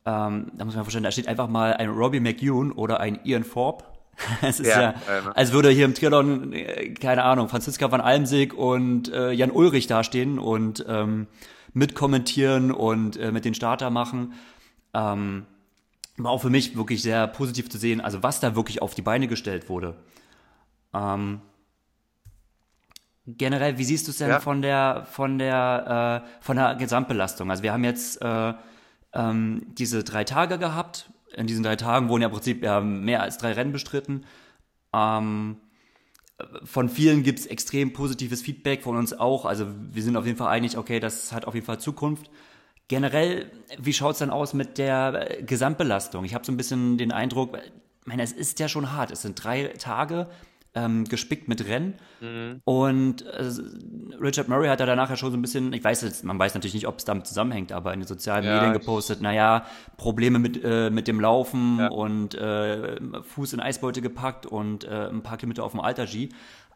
ähm, da muss man vorstellen, da steht einfach mal ein Robbie McEwen oder ein Ian Forbes. [LAUGHS] Es ist ja, ja als würde hier im Triathlon, äh, keine Ahnung, Franziska van Almsig und äh, Jan Ulrich dastehen und ähm, mitkommentieren und äh, mit den Starter machen. Ähm, war auch für mich wirklich sehr positiv zu sehen, also was da wirklich auf die Beine gestellt wurde. Ähm, generell, wie siehst du es denn ja. von der von der äh, von der Gesamtbelastung? Also wir haben jetzt äh, ähm, diese drei Tage gehabt in diesen drei Tagen wurden ja im Prinzip ja, mehr als drei Rennen bestritten. Ähm, von vielen gibt es extrem positives Feedback, von uns auch. Also wir sind auf jeden Fall einig, okay, das hat auf jeden Fall Zukunft. Generell, wie schaut es dann aus mit der Gesamtbelastung? Ich habe so ein bisschen den Eindruck, ich meine, es ist ja schon hart. Es sind drei Tage, ähm, gespickt mit Rennen. Mhm. Und äh, Richard Murray hat da danach ja schon so ein bisschen, ich weiß jetzt, man weiß natürlich nicht, ob es damit zusammenhängt, aber in den sozialen ja, Medien gepostet, naja, Probleme mit, äh, mit dem Laufen ja. und äh, Fuß in Eisbeute gepackt und äh, ein paar Kilometer auf dem Alter-G.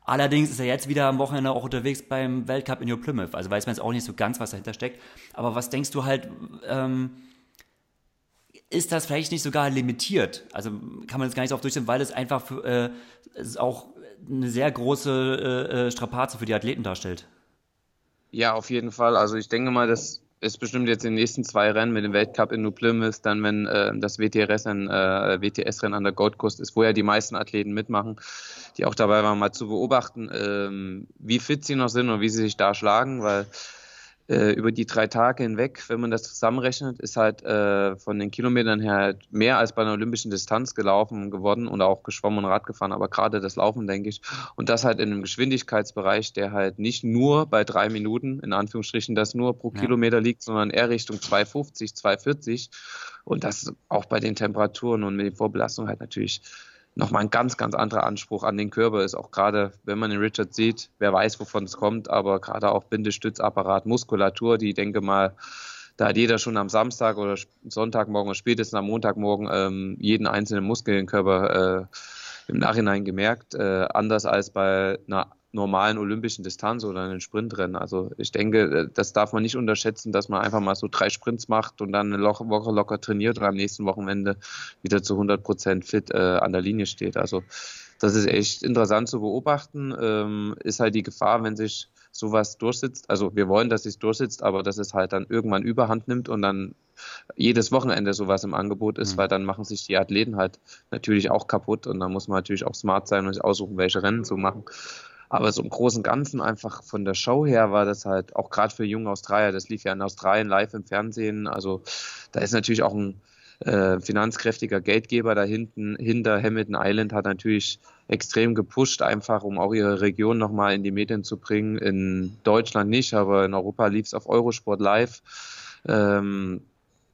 Allerdings ist er jetzt wieder am Wochenende auch unterwegs beim Weltcup in New Plymouth. Also weiß man jetzt auch nicht so ganz, was dahinter steckt. Aber was denkst du halt, ähm, ist das vielleicht nicht sogar limitiert? Also kann man das gar nicht so oft durchsetzen, weil es einfach für, äh, es auch eine sehr große äh, äh, Strapaze für die Athleten darstellt.
Ja, auf jeden Fall. Also ich denke mal, das ist bestimmt jetzt in den nächsten zwei Rennen mit dem Weltcup in New Plymouth, dann wenn äh, das WTRS-Rennen äh, WTS an der Gold Coast ist, wo ja die meisten Athleten mitmachen, die auch dabei waren, mal zu beobachten, ähm, wie fit sie noch sind und wie sie sich da schlagen, weil äh, über die drei Tage hinweg, wenn man das zusammenrechnet, ist halt äh, von den Kilometern her halt mehr als bei einer olympischen Distanz gelaufen geworden und auch geschwommen und Rad gefahren, aber gerade das Laufen, denke ich. Und das halt in einem Geschwindigkeitsbereich, der halt nicht nur bei drei Minuten, in Anführungsstrichen, das nur pro ja. Kilometer liegt, sondern eher Richtung 250, 240. Und das auch bei den Temperaturen und mit den Vorbelastungen halt natürlich nochmal ein ganz, ganz anderer Anspruch an den Körper ist. Auch gerade, wenn man den Richard sieht, wer weiß, wovon es kommt, aber gerade auch Bindestützapparat, Muskulatur, die denke mal, da hat jeder schon am Samstag oder Sonntagmorgen oder spätestens am Montagmorgen ähm, jeden einzelnen Muskel im Körper äh, im Nachhinein gemerkt. Äh, anders als bei einer normalen olympischen Distanz oder einen Sprintrennen. Also ich denke, äh, das darf man nicht unterschätzen, dass man einfach mal so drei Sprints macht und dann eine Woche locker trainiert und am nächsten Wochenende wieder zu 100 Prozent fit äh, an der Linie steht. Also das ist echt interessant zu beobachten. Ähm, ist halt die Gefahr, wenn sich sowas durchsetzt. Also wir wollen, dass es durchsetzt, aber dass es halt dann irgendwann Überhand nimmt und dann jedes Wochenende sowas im Angebot ist, mhm. weil dann machen sich die Athleten halt natürlich auch kaputt und dann muss man natürlich auch smart sein und sich aussuchen, welche Rennen zu machen. Aber so im Großen und Ganzen einfach von der Show her war das halt auch gerade für junge Australier, das lief ja in Australien live im Fernsehen. Also da ist natürlich auch ein äh, finanzkräftiger Geldgeber da hinten, hinter Hamilton Island hat natürlich extrem gepusht, einfach um auch ihre Region nochmal in die Medien zu bringen. In Deutschland nicht, aber in Europa lief es auf Eurosport live. Ähm,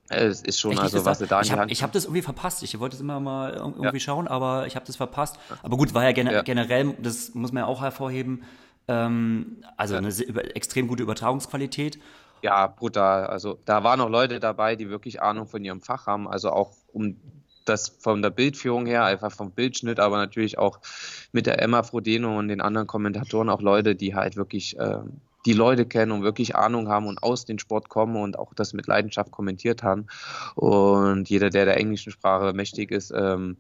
es ist schon, Echt, also was
er da Ich habe hab das irgendwie verpasst. Ich wollte es immer mal irgendwie ja. schauen, aber ich habe das verpasst. Aber gut, war ja, gen ja. generell, das muss man ja auch hervorheben, ähm, also ja. eine extrem gute Übertragungsqualität.
Ja, brutal. Also da waren auch Leute dabei, die wirklich Ahnung von ihrem Fach haben. Also auch um das von der Bildführung her, einfach vom Bildschnitt, aber natürlich auch mit der Emma Frodeno und den anderen Kommentatoren auch Leute, die halt wirklich äh, die Leute kennen und wirklich Ahnung haben und aus dem Sport kommen und auch das mit Leidenschaft kommentiert haben. Und jeder, der der englischen Sprache mächtig ist, ähm,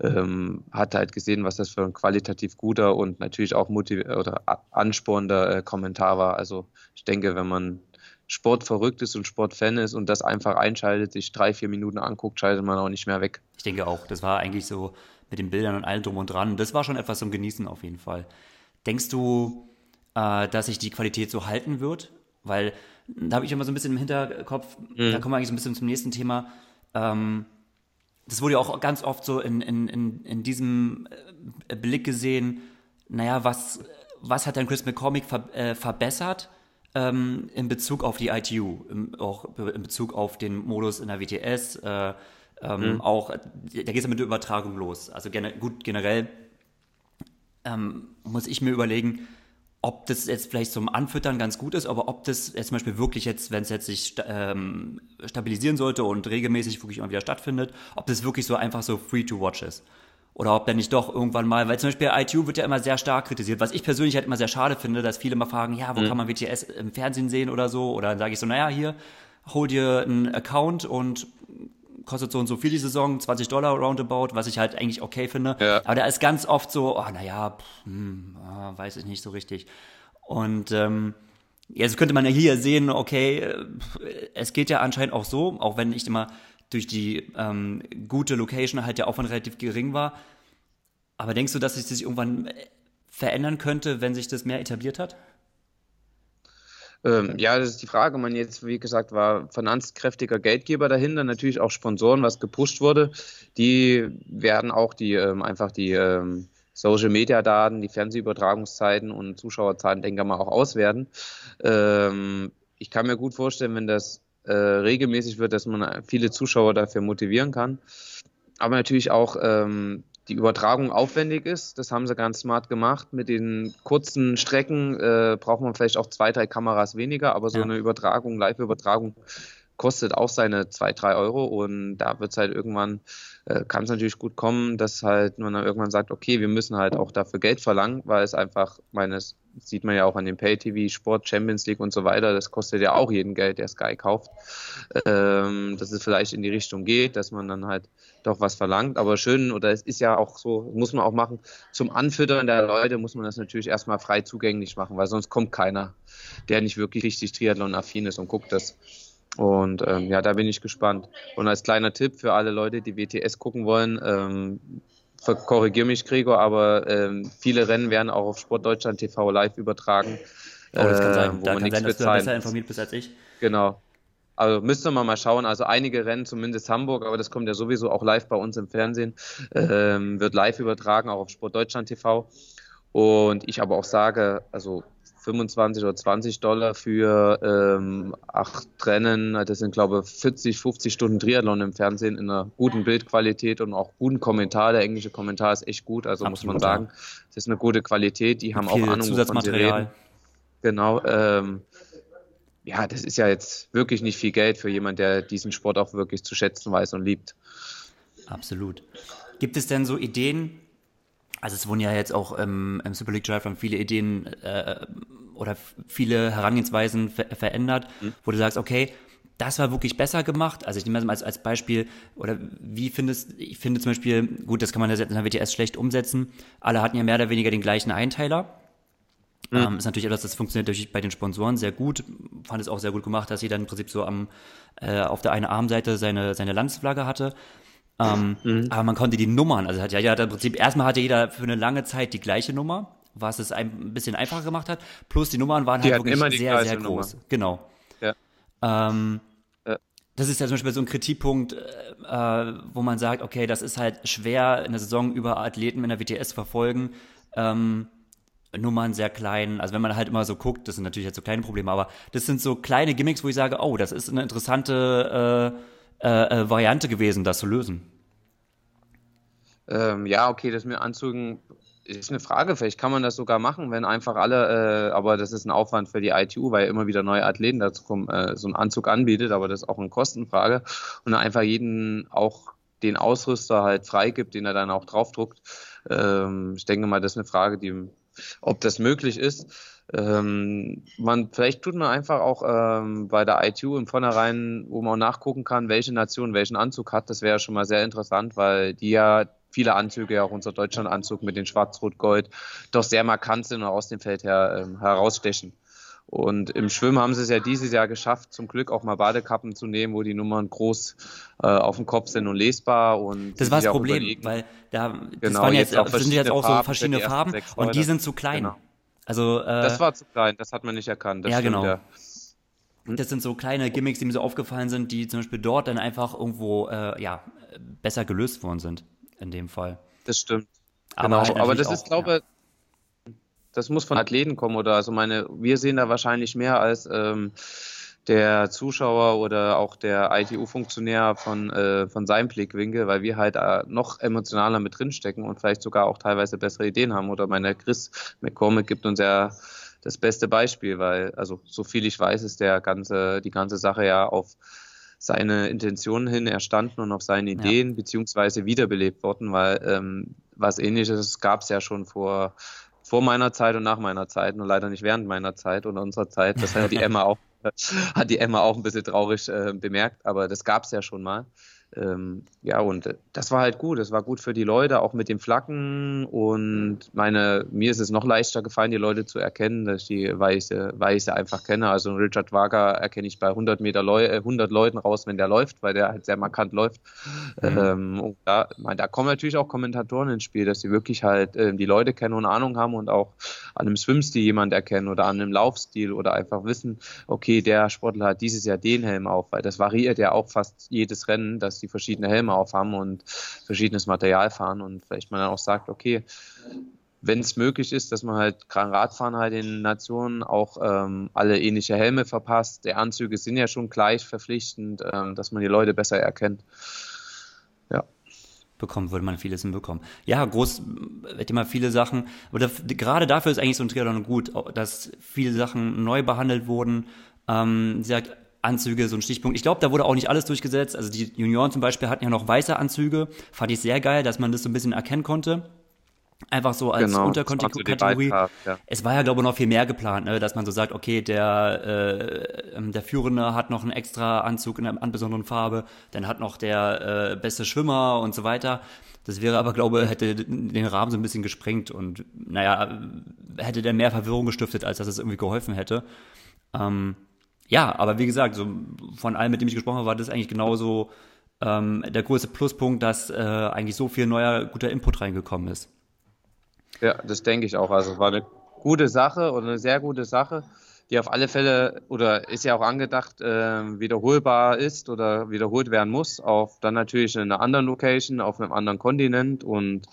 ähm, hat halt gesehen, was das für ein qualitativ guter und natürlich auch motiv oder anspornender äh, Kommentar war. Also ich denke, wenn man Sport verrückt ist und Sportfan ist und das einfach einschaltet, sich drei, vier Minuten anguckt, schaltet man auch nicht mehr weg.
Ich denke auch, das war eigentlich so mit den Bildern und allem drum und dran. Das war schon etwas zum Genießen auf jeden Fall. Denkst du, äh, dass sich die Qualität so halten wird, weil da habe ich immer so ein bisschen im Hinterkopf, mhm. da kommen wir eigentlich so ein bisschen zum nächsten Thema. Ähm, das wurde ja auch ganz oft so in, in, in, in diesem äh, Blick gesehen, naja, was, was hat denn Chris McCormick ver, äh, verbessert ähm, in Bezug auf die ITU, im, auch in Bezug auf den Modus in der WTS, äh, ähm, mhm. auch, da geht es ja mit der Übertragung los. Also gener gut, generell ähm, muss ich mir überlegen, ob das jetzt vielleicht zum Anfüttern ganz gut ist, aber ob das jetzt zum Beispiel wirklich jetzt, wenn es jetzt sich ähm, stabilisieren sollte und regelmäßig wirklich immer wieder stattfindet, ob das wirklich so einfach so free to watch ist. Oder ob dann nicht doch irgendwann mal, weil zum Beispiel ITU wird ja immer sehr stark kritisiert, was ich persönlich halt immer sehr schade finde, dass viele immer fragen, ja, wo mhm. kann man WTS im Fernsehen sehen oder so? Oder dann sage ich so, naja, hier, hol dir einen Account und kostet so und so viel die Saison, 20 Dollar roundabout, was ich halt eigentlich okay finde. Ja. Aber da ist ganz oft so, oh, naja, hm, oh, weiß ich nicht so richtig. Und ähm, jetzt könnte man ja hier sehen, okay, äh, es geht ja anscheinend auch so, auch wenn nicht immer durch die ähm, gute Location halt der Aufwand relativ gering war. Aber denkst du, dass es sich irgendwann äh, verändern könnte, wenn sich das mehr etabliert hat?
Ähm, ja, das ist die Frage. Man jetzt, wie gesagt, war finanzkräftiger Geldgeber dahinter, natürlich auch Sponsoren, was gepusht wurde. Die werden auch die ähm, einfach die ähm, Social Media Daten, die Fernsehübertragungszeiten und Zuschauerzahlen, denke ich mal, auch auswerten. Ähm, ich kann mir gut vorstellen, wenn das äh, regelmäßig wird, dass man viele Zuschauer dafür motivieren kann. Aber natürlich auch ähm, die Übertragung aufwendig ist. Das haben sie ganz smart gemacht. Mit den kurzen Strecken äh, braucht man vielleicht auch zwei, drei Kameras weniger, aber so ja. eine Übertragung, Live-Übertragung kostet auch seine zwei, drei Euro und da wird es halt irgendwann, äh, kann es natürlich gut kommen, dass halt man dann irgendwann sagt, okay, wir müssen halt auch dafür Geld verlangen, weil es einfach meines sieht man ja auch an dem Pay-TV, Sport, Champions League und so weiter. Das kostet ja auch jeden Geld, der Sky kauft. Ähm, dass es vielleicht in die Richtung geht, dass man dann halt doch was verlangt. Aber schön, oder es ist ja auch so, muss man auch machen, zum Anfüttern der Leute muss man das natürlich erstmal frei zugänglich machen, weil sonst kommt keiner, der nicht wirklich richtig Triathlon-affin ist und guckt das. Und ähm, ja, da bin ich gespannt. Und als kleiner Tipp für alle Leute, die WTS gucken wollen, ähm, korrigiere mich, Gregor, aber ähm, viele Rennen werden auch auf Sportdeutschland TV live übertragen.
Oh, das kann sein. Äh, da kann sein, dass du da besser informiert bist als ich.
Genau. Also müsste man mal schauen. Also einige Rennen, zumindest Hamburg, aber das kommt ja sowieso auch live bei uns im Fernsehen, ähm, wird live übertragen, auch auf Sportdeutschland TV. Und ich aber auch sage, also 25 oder 20 Dollar für ähm, acht Rennen. Das sind, glaube ich, 40, 50 Stunden Triathlon im Fernsehen in einer guten Bildqualität und auch guten Kommentar. Der englische Kommentar ist echt gut, also Absolut, muss man sagen. Das ist eine gute Qualität. Die haben auch Ahnung,
Zusatzmaterial.
Genau. Ähm, ja, das ist ja jetzt wirklich nicht viel Geld für jemanden, der diesen Sport auch wirklich zu schätzen weiß und liebt.
Absolut. Gibt es denn so Ideen, also es wurden ja jetzt auch im, im Super League Drive viele Ideen äh, oder viele Herangehensweisen ver verändert, mhm. wo du sagst, okay, das war wirklich besser gemacht. Also ich nehme das mal als, als Beispiel, oder wie findest, ich finde zum Beispiel, gut, das kann man jetzt in der WTS schlecht umsetzen. Alle hatten ja mehr oder weniger den gleichen Einteiler. Mhm. Ähm, ist natürlich etwas, das funktioniert natürlich bei den Sponsoren sehr gut. Fand es auch sehr gut gemacht, dass jeder im Prinzip so am, äh, auf der einen Armseite seine, seine Landsflagge hatte. Ähm, mhm. Aber man konnte die Nummern, also hat ja, ja im Prinzip erstmal hatte jeder für eine lange Zeit die gleiche Nummer, was es ein bisschen einfacher gemacht hat. Plus die Nummern waren die halt wirklich sehr, sehr groß. Nummer. Genau. Ja. Ähm, ja. Das ist ja zum Beispiel so ein Kritikpunkt, äh, wo man sagt, okay, das ist halt schwer in der Saison über Athleten in der WTS verfolgen. Ähm, Nummern sehr klein. Also wenn man halt immer so guckt, das sind natürlich jetzt so kleine Probleme, aber das sind so kleine Gimmicks, wo ich sage, oh, das ist eine interessante äh, äh, äh Variante gewesen, das zu lösen.
Ähm, ja, okay, das mit Anzügen ist eine Frage. Vielleicht kann man das sogar machen, wenn einfach alle, äh, aber das ist ein Aufwand für die ITU, weil immer wieder neue Athleten dazu kommen, äh, so einen Anzug anbietet, aber das ist auch eine Kostenfrage. Und einfach jeden auch den Ausrüster halt freigibt, den er dann auch draufdruckt. Ähm, ich denke mal, das ist eine Frage, die, ob das möglich ist. Ähm, man, vielleicht tut man einfach auch ähm, bei der ITU im Vornherein, wo man auch nachgucken kann, welche Nation welchen Anzug hat. Das wäre schon mal sehr interessant, weil die ja viele Anzüge, auch unser Deutschland-Anzug mit den Schwarz-Rot-Gold, doch sehr markant sind und aus dem Feld her ähm, herausstechen. Und im Schwimmen haben sie es ja dieses Jahr geschafft, zum Glück auch mal Badekappen zu nehmen, wo die Nummern groß äh, auf dem Kopf sind und lesbar. Und
das war das Problem, weil da das genau, waren jetzt, jetzt sind jetzt auch so verschiedene Farben und die sind zu klein. Genau.
Also, äh, das war zu klein, das hat man nicht erkannt.
ja, genau. Ja. Das sind so kleine Gimmicks, die mir so aufgefallen sind, die zum Beispiel dort dann einfach irgendwo äh, ja, besser gelöst worden sind in dem Fall.
Das stimmt. Aber, genau. aber das auch, ist, glaube ich, ja. Das muss von Athleten kommen oder also meine, wir sehen da wahrscheinlich mehr als ähm, der Zuschauer oder auch der ITU-Funktionär von, äh, von seinem Blickwinkel, weil wir halt äh, noch emotionaler mit drinstecken und vielleicht sogar auch teilweise bessere Ideen haben. Oder meine Chris McCormick gibt uns ja das beste Beispiel, weil, also so viel ich weiß, ist der ganze, die ganze Sache ja auf seine Intentionen hin erstanden und auf seine Ideen ja. beziehungsweise wiederbelebt worden, weil ähm, was ähnliches gab es ja schon vor, vor meiner Zeit und nach meiner Zeit, nur leider nicht während meiner Zeit oder unserer Zeit. Das hat die [LAUGHS] Emma auch, hat die Emma auch ein bisschen traurig äh, bemerkt, aber das gab es ja schon mal. Ähm, ja, und das war halt gut. Das war gut für die Leute, auch mit dem Flaggen. Und meine, mir ist es noch leichter gefallen, die Leute zu erkennen, dass ich die, weil ich sie, weil ich sie einfach kenne. Also Richard Wagner erkenne ich bei 100 Meter Leu 100 äh, Leuten raus, wenn der läuft, weil der halt sehr markant läuft. Mhm. Ähm, und da, meine, da kommen natürlich auch Kommentatoren ins Spiel, dass sie wirklich halt äh, die Leute kennen und Ahnung haben und auch an einem Swimstil jemand erkennen oder an einem Laufstil oder einfach wissen, okay, der Sportler hat dieses Jahr den Helm auf, weil das variiert ja auch fast jedes Rennen, dass die verschiedene Helme aufhaben und verschiedenes Material fahren und vielleicht man dann auch sagt, okay, wenn es möglich ist, dass man halt gerade Radfahren halt in Nationen auch ähm, alle ähnliche Helme verpasst. Die Anzüge sind ja schon gleich verpflichtend, ähm, dass man die Leute besser erkennt.
Ja. Bekommen würde man vieles hinbekommen. Ja, groß, hätte man viele Sachen, aber da, gerade dafür ist eigentlich so ein Triathlon gut, dass viele Sachen neu behandelt wurden. Ähm, sie sagt, Anzüge, so ein Stichpunkt. Ich glaube, da wurde auch nicht alles durchgesetzt. Also die Junioren zum Beispiel hatten ja noch weiße Anzüge. Fand ich sehr geil, dass man das so ein bisschen erkennen konnte. Einfach so als genau, Unterkategorie. Ja. Es war ja, glaube ich, noch viel mehr geplant, ne? dass man so sagt, okay, der, äh, ähm, der Führende hat noch einen extra Anzug in einer besonderen Farbe, dann hat noch der äh, beste Schwimmer und so weiter. Das wäre aber, glaube ich, hätte den Rahmen so ein bisschen gesprengt und, naja, hätte der mehr Verwirrung gestiftet, als dass es irgendwie geholfen hätte. Ähm, ja, aber wie gesagt, so von allen, mit denen ich gesprochen habe, war das eigentlich genauso ähm, der größte Pluspunkt, dass äh, eigentlich so viel neuer guter Input reingekommen ist.
Ja, das denke ich auch. Also war eine gute Sache oder eine sehr gute Sache, die auf alle Fälle oder ist ja auch angedacht, äh, wiederholbar ist oder wiederholt werden muss, auf dann natürlich in einer anderen Location, auf einem anderen Kontinent und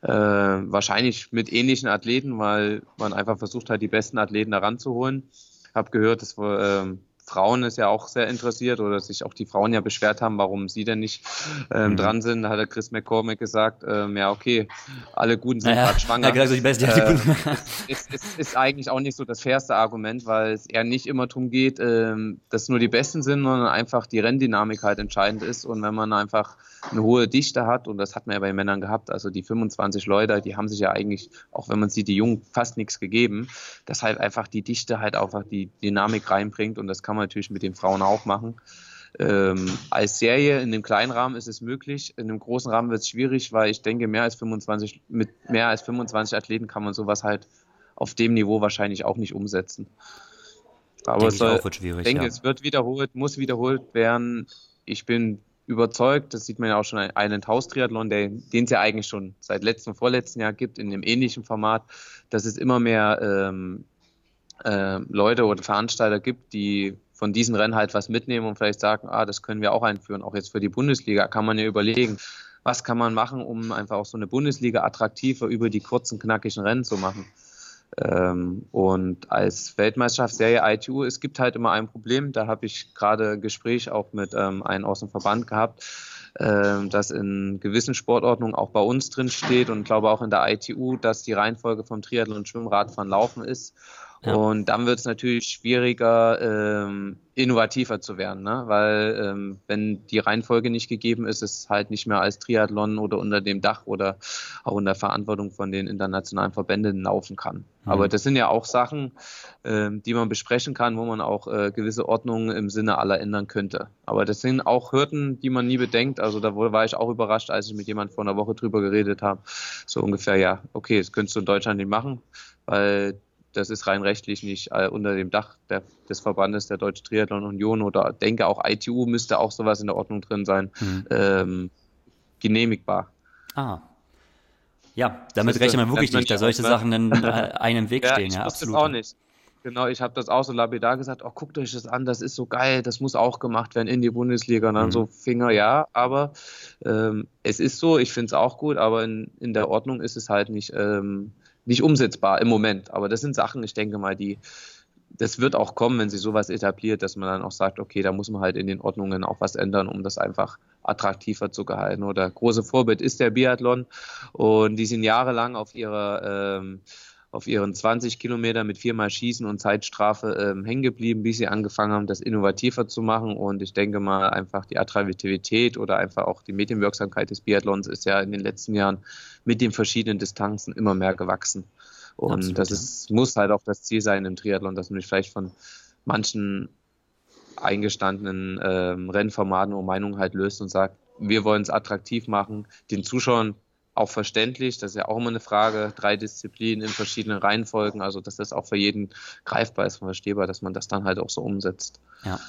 äh, wahrscheinlich mit ähnlichen Athleten, weil man einfach versucht hat, die besten Athleten heranzuholen habe gehört, dass ähm, Frauen ist ja auch sehr interessiert oder sich auch die Frauen ja beschwert haben, warum sie denn nicht ähm, mhm. dran sind. Da hat der Chris McCormick gesagt, ähm, ja okay, alle Guten sind ja, gerade schwanger. [LAUGHS] Ja, gesagt, die Beste, äh, [LAUGHS] ist, ist, ist, eigentlich auch nicht so das fairste Argument, weil es eher nicht immer darum geht, ähm, dass nur die Besten sind, sondern einfach die Renndynamik halt entscheidend ist. Und wenn man einfach eine hohe Dichte hat, und das hat man ja bei Männern gehabt, also die 25 Leute, die haben sich ja eigentlich, auch wenn man sieht, die Jungen fast nichts gegeben, dass halt einfach die Dichte halt einfach die Dynamik reinbringt und das kann man natürlich mit den Frauen auch machen. Ähm, als Serie in dem kleinen Rahmen ist es möglich, in einem großen Rahmen wird es schwierig, weil ich denke, mehr als 25, mit mehr als 25 Athleten kann man sowas halt auf dem Niveau wahrscheinlich auch nicht umsetzen. Aber denke es soll, ich denke, ja. es wird wiederholt, muss wiederholt werden. Ich bin überzeugt, das sieht man ja auch schon ein Island House Triathlon, den es ja eigentlich schon seit letztem, vorletzten Jahr gibt, in einem ähnlichen Format, dass es immer mehr ähm, äh, Leute oder Veranstalter gibt, die von diesen Rennen halt was mitnehmen und vielleicht sagen, ah, das können wir auch einführen. Auch jetzt für die Bundesliga kann man ja überlegen, was kann man machen, um einfach auch so eine Bundesliga attraktiver über die kurzen, knackigen Rennen zu machen. Ähm, und als Weltmeisterschaftsserie ITU, es gibt halt immer ein Problem, da habe ich gerade Gespräch auch mit ähm, einem aus dem Verband gehabt, äh, dass in gewissen Sportordnungen auch bei uns drin steht und glaube auch in der ITU, dass die Reihenfolge vom Triathlon Schwimmradfahren Laufen ist. Ja. Und dann wird es natürlich schwieriger, ähm, innovativer zu werden, ne? weil ähm, wenn die Reihenfolge nicht gegeben ist, ist es halt nicht mehr als Triathlon oder unter dem Dach oder auch in der Verantwortung von den internationalen Verbänden laufen kann. Mhm. Aber das sind ja auch Sachen, ähm, die man besprechen kann, wo man auch äh, gewisse Ordnungen im Sinne aller ändern könnte. Aber das sind auch Hürden, die man nie bedenkt. Also da war ich auch überrascht, als ich mit jemand vor einer Woche drüber geredet habe. So ungefähr, ja, okay, das könntest du in Deutschland nicht machen, weil das ist rein rechtlich nicht äh, unter dem Dach der, des Verbandes der Deutsche Triathlon Union oder denke auch ITU müsste auch sowas in der Ordnung drin sein, mhm. ähm, genehmigbar.
Ah. Ja, damit rechnet man wirklich nicht, dass solche Sachen dann [LAUGHS] äh, einem Weg stehen.
Ich
ja,
absolut. Das auch nicht. Genau, ich habe das auch so lapidar gesagt, oh, guckt euch das an, das ist so geil, das muss auch gemacht werden in die Bundesliga. Und dann mhm. so Finger, ja, aber ähm, es ist so, ich finde es auch gut, aber in, in der Ordnung ist es halt nicht ähm, nicht umsetzbar im Moment. Aber das sind Sachen, ich denke mal, die, das wird auch kommen, wenn sich sowas etabliert, dass man dann auch sagt, okay, da muss man halt in den Ordnungen auch was ändern, um das einfach attraktiver zu gehalten. Oder große Vorbild ist der Biathlon und die sind jahrelang auf ihrer ähm, auf ihren 20 Kilometer mit viermal Schießen und Zeitstrafe ähm, hängen geblieben, bis sie angefangen haben, das innovativer zu machen. Und ich denke mal, einfach die Attraktivität oder einfach auch die Medienwirksamkeit des Biathlons ist ja in den letzten Jahren mit den verschiedenen Distanzen immer mehr gewachsen. Und Absolut, das ist, muss halt auch das Ziel sein im Triathlon, dass man sich vielleicht von manchen eingestandenen ähm, Rennformaten und Meinungen halt löst und sagt, wir wollen es attraktiv machen, den Zuschauern auch verständlich. Das ist ja auch immer eine Frage. Drei Disziplinen in verschiedenen Reihenfolgen. Also, dass das auch für jeden greifbar ist und verstehbar, dass man das dann halt auch so umsetzt.
Ja.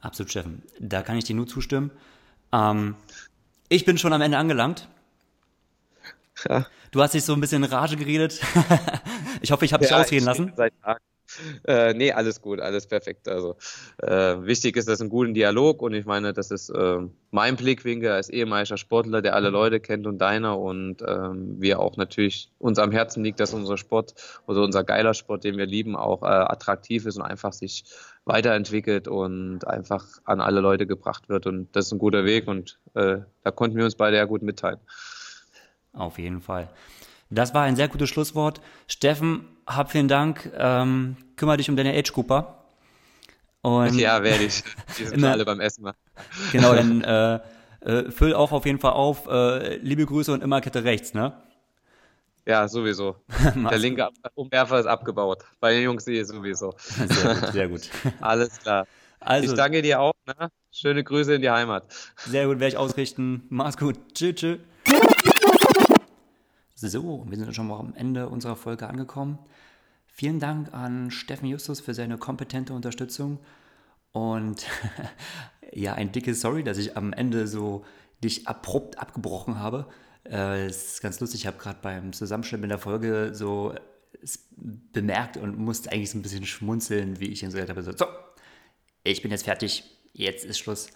Absolut, Steffen. Da kann ich dir nur zustimmen. Ähm, ich bin schon am Ende angelangt. Ja. Du hast dich so ein bisschen in Rage geredet. [LAUGHS] ich hoffe, ich habe dich ja, ausreden lassen. Seit Tagen
äh, nee, alles gut, alles perfekt. Also äh, wichtig ist das ein guter Dialog und ich meine, das ist äh, mein Blickwinkel als ehemaliger Sportler, der alle mhm. Leute kennt und deiner und ähm, wir auch natürlich uns am Herzen liegt, dass unser Sport oder unser geiler Sport, den wir lieben, auch äh, attraktiv ist und einfach sich weiterentwickelt und einfach an alle Leute gebracht wird und das ist ein guter Weg und äh, da konnten wir uns beide ja gut mitteilen.
Auf jeden Fall. Das war ein sehr gutes Schlusswort. Steffen, hab vielen Dank. Ähm, kümmere dich um deine Age Cooper.
Und ja, werde ich. Die sind [LAUGHS] immer, alle beim Essen machen.
Genau, dann [LAUGHS] äh, äh, füll auch auf jeden Fall auf. Äh, liebe Grüße und immer Kette rechts, ne?
Ja, sowieso. [LAUGHS] Der linke Umwerfer ist abgebaut. Bei den Jungs hier sowieso.
Sehr gut, sehr gut.
Alles klar. Also, ich danke dir auch. Ne? Schöne Grüße in die Heimat.
Sehr gut, werde ich ausrichten. Mach's gut. Tschüss, tschüss. So, wir sind schon mal am Ende unserer Folge angekommen. Vielen Dank an Steffen Justus für seine kompetente Unterstützung und [LAUGHS] ja, ein dickes Sorry, dass ich am Ende so dich abrupt abgebrochen habe. Äh, es ist ganz lustig, ich habe gerade beim Zusammenschnitt der Folge so bemerkt und musste eigentlich so ein bisschen schmunzeln, wie ich ihn so gesagt habe, so, so, ich bin jetzt fertig, jetzt ist Schluss.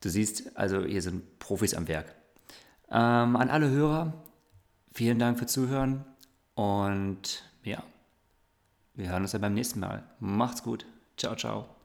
Du siehst, also hier sind Profis am Werk. Ähm, an alle Hörer, Vielen Dank für Zuhören und ja, wir hören uns dann beim nächsten Mal. Macht's gut. Ciao, ciao.